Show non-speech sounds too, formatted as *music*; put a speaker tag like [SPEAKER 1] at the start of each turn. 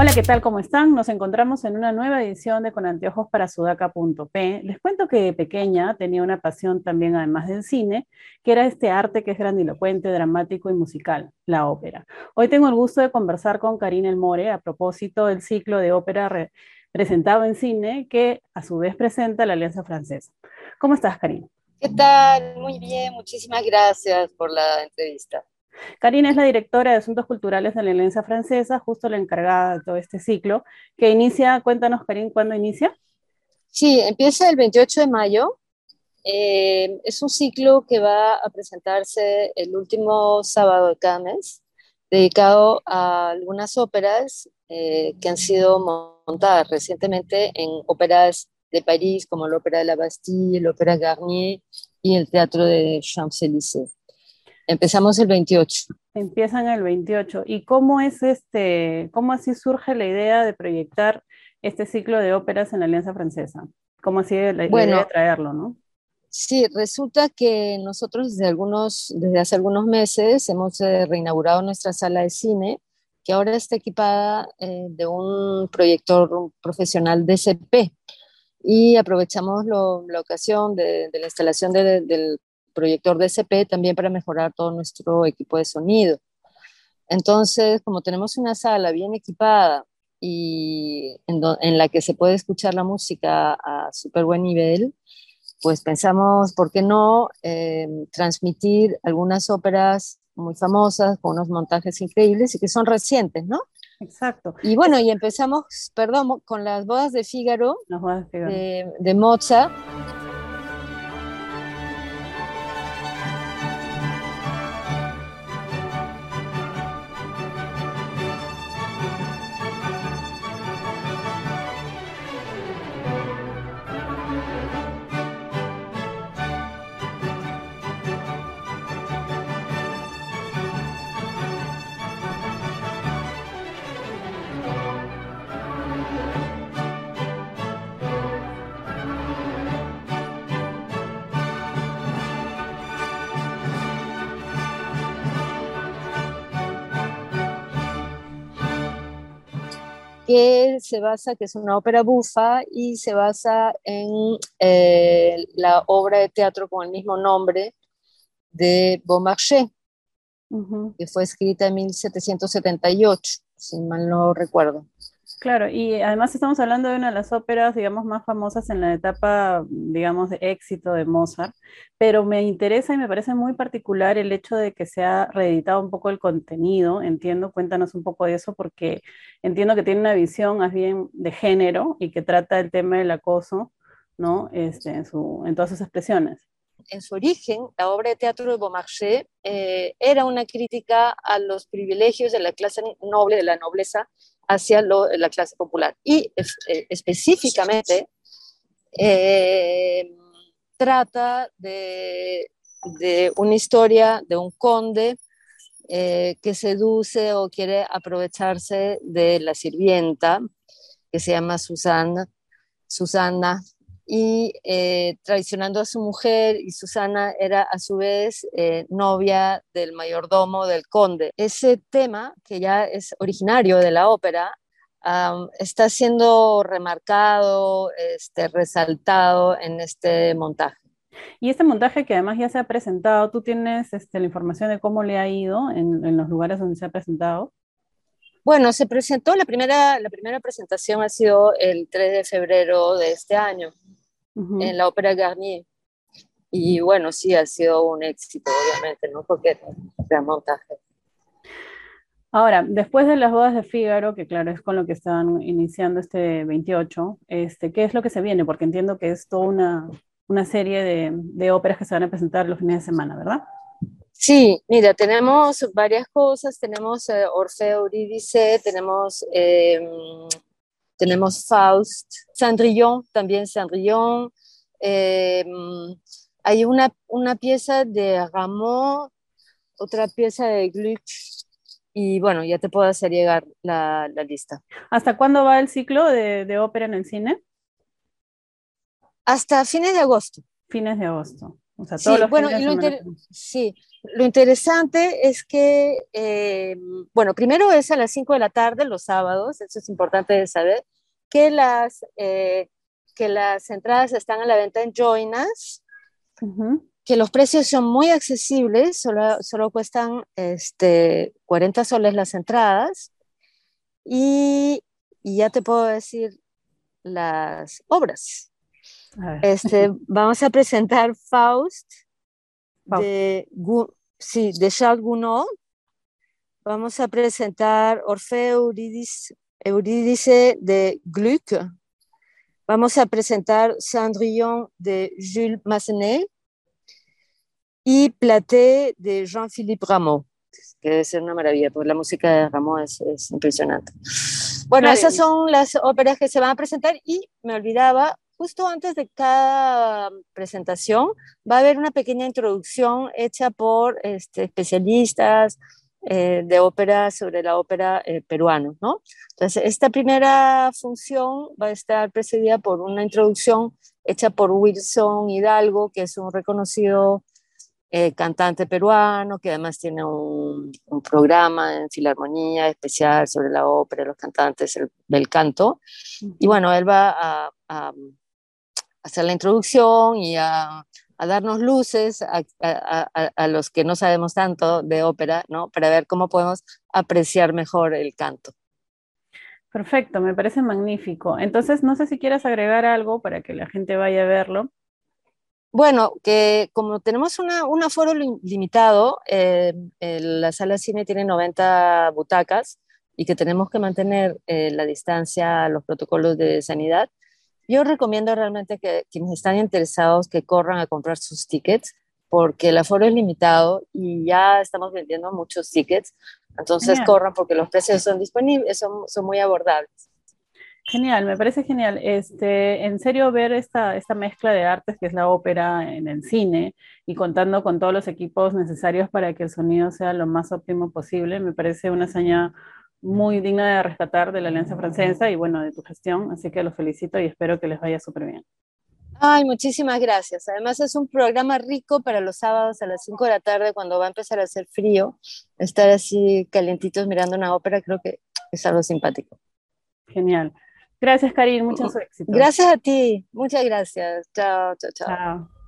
[SPEAKER 1] Hola, ¿qué tal? ¿Cómo están? Nos encontramos en una nueva edición de Con Anteojos para Sudaca.p. Les cuento que de pequeña tenía una pasión también, además del cine, que era este arte que es grandilocuente, dramático y musical, la ópera. Hoy tengo el gusto de conversar con Karina Elmore a propósito del ciclo de ópera presentado en cine, que a su vez presenta la Alianza Francesa. ¿Cómo estás, Karina?
[SPEAKER 2] ¿Qué tal? Muy bien, muchísimas gracias por la entrevista.
[SPEAKER 1] Karina es la directora de Asuntos Culturales de la Alianza Francesa, justo la encargada de todo este ciclo, que inicia, cuéntanos, Karina, ¿cuándo inicia?
[SPEAKER 2] Sí, empieza el 28 de mayo. Eh, es un ciclo que va a presentarse el último sábado de cada mes, dedicado a algunas óperas eh, que han sido montadas recientemente en óperas de París, como la Ópera de la Bastille, la Ópera Garnier y el Teatro de Champs-Élysées. Empezamos el 28.
[SPEAKER 1] Empiezan el 28. ¿Y cómo es este, cómo así surge la idea de proyectar este ciclo de óperas en la Alianza Francesa? ¿Cómo así la, idea de traerlo, no?
[SPEAKER 2] Sí, resulta que nosotros desde, algunos, desde hace algunos meses hemos eh, reinaugurado nuestra sala de cine, que ahora está equipada eh, de un proyector profesional DCP. Y aprovechamos la ocasión de, la instalación del proyector DCP también para mejorar todo nuestro equipo de sonido. Entonces, como tenemos una sala bien equipada y en, la que se puede escuchar la música a súper buen nivel, pues pensamos, ¿por qué no eh, transmitir algunas óperas muy famosas con unos montajes increíbles y que son recientes, ¿no?
[SPEAKER 1] Exacto.
[SPEAKER 2] Y bueno, y empezamos, perdón, con las bodas de Fígaro, de, de Mozart. Que se basa, que es una ópera bufa y se basa en eh, la obra de teatro con el mismo nombre de Beaumarchais, que fue escrita en 1778, si mal no recuerdo.
[SPEAKER 1] Claro, y además estamos hablando de una de las óperas, digamos, más famosas en la etapa, digamos, de éxito de Mozart, pero me interesa y me parece muy particular el hecho de que se ha reeditado un poco el contenido, entiendo, cuéntanos un poco de eso, porque entiendo que tiene una visión más bien de género y que trata el tema del acoso, ¿no? Este, en, su, en todas sus expresiones
[SPEAKER 2] en su origen, la obra de teatro de Beaumarchais eh, era una crítica a los privilegios de la clase noble, de la nobleza, hacia la clase popular. Y eh, específicamente eh, trata de, una historia de un conde que seduce o quiere aprovecharse de la sirvienta, que se llama Susana, Susana y eh, traicionando a su mujer y Susana era a su vez eh, novia del mayordomo del conde. Ese tema, que ya es originario de la ópera, está siendo remarcado, este, resaltado en este montaje.
[SPEAKER 1] Y este montaje que además ya se ha presentado, ¿tú tienes este, la información de cómo le ha ido en, en los lugares donde se ha presentado?
[SPEAKER 2] Bueno, se presentó, la primera, la primera presentación ha sido el 3 de febrero de este año en la ópera Garnier. Y bueno, sí, ha sido un éxito, obviamente, ¿no? Porque es montaje.
[SPEAKER 1] Ahora, después de las bodas de Fígaro, que claro es con lo que están iniciando este 28, este, ¿qué es lo que se viene? Porque entiendo que es toda una, una serie de, de, óperas que se van a presentar los fines de semana, ¿verdad?
[SPEAKER 2] Sí, mira, tenemos varias cosas, tenemos eh, Orfeo Eurídice, tenemos eh, tenemos Faust, Cendrillon, también Cendrillon. Eh, hay una, una, pieza de Rameau, otra pieza de Gluck, y bueno, ya te puedo hacer llegar la, la lista.
[SPEAKER 1] ¿Hasta cuándo va el ciclo de, de, ópera en el cine?
[SPEAKER 2] Hasta fines de agosto.
[SPEAKER 1] Fines de agosto.
[SPEAKER 2] O sea, sí, bueno, lo sí, lo interesante es que, eh, bueno, primero es a las 5 de la tarde los sábados, eso es importante de saber, que las, eh, que las entradas están a la venta en Join Us, que los precios son muy accesibles, solo, solo cuestan este, 40 soles las entradas, y, y ya te puedo decir las obras. Este, *laughs* vamos a presentar Faust, De, sí, de Charles Gounod. Vamos a presentar Orfeo Eurídice, de Gluck. Vamos a presentar Cendrillon de Jules Massenet y Platé de Jean-Philippe Rameau, que debe ser una maravilla, porque la música de Rameau es, es impresionante. Bueno, esas son las óperas que se van a presentar y me olvidaba, justo antes de cada presentación va a haber una pequeña introducción hecha por este, especialistas eh, de ópera sobre la ópera eh, peruana, ¿no? Entonces, esta primera función va a estar precedida por una introducción hecha por Wilson Hidalgo, que es un reconocido eh, cantante peruano, que además tiene un, programa en Filarmonía especial sobre la ópera, los cantantes del canto. Y bueno, él va a, hacer la introducción y a, darnos luces a, los que no sabemos tanto de ópera, ¿no? Para ver cómo podemos apreciar mejor el canto.
[SPEAKER 1] Perfecto, me parece magnífico. Entonces, no sé si quieras agregar algo para que la gente vaya a verlo.
[SPEAKER 2] Bueno, que como tenemos un aforo limitado, eh, la sala de cine tiene 90 butacas y que tenemos que mantener eh, la distancia, los protocolos de sanidad, yo recomiendo realmente que quienes están interesados que corran a comprar sus tickets porque el aforo es limitado y ya estamos vendiendo muchos tickets, entonces corran porque los precios son disponibles, son, son muy abordables.
[SPEAKER 1] Genial, me parece genial. Este, en serio, ver esta, esta mezcla de artes que es la ópera en el cine y contando con todos los equipos necesarios para que el sonido sea lo más óptimo posible, me parece una hazaña muy digna de rescatar de la Alianza Francesa y bueno, de tu gestión. Así que los felicito y espero que les vaya súper bien.
[SPEAKER 2] Ay, muchísimas gracias. Además es un programa rico para los sábados a las 5 de la tarde cuando va a empezar a hacer frío. Estar así calientitos mirando una ópera creo que es algo simpático.
[SPEAKER 1] Genial. Gracias, Karin. Mucho éxito.
[SPEAKER 2] Gracias a ti. Muchas gracias. Chao, chao, chao. Chao.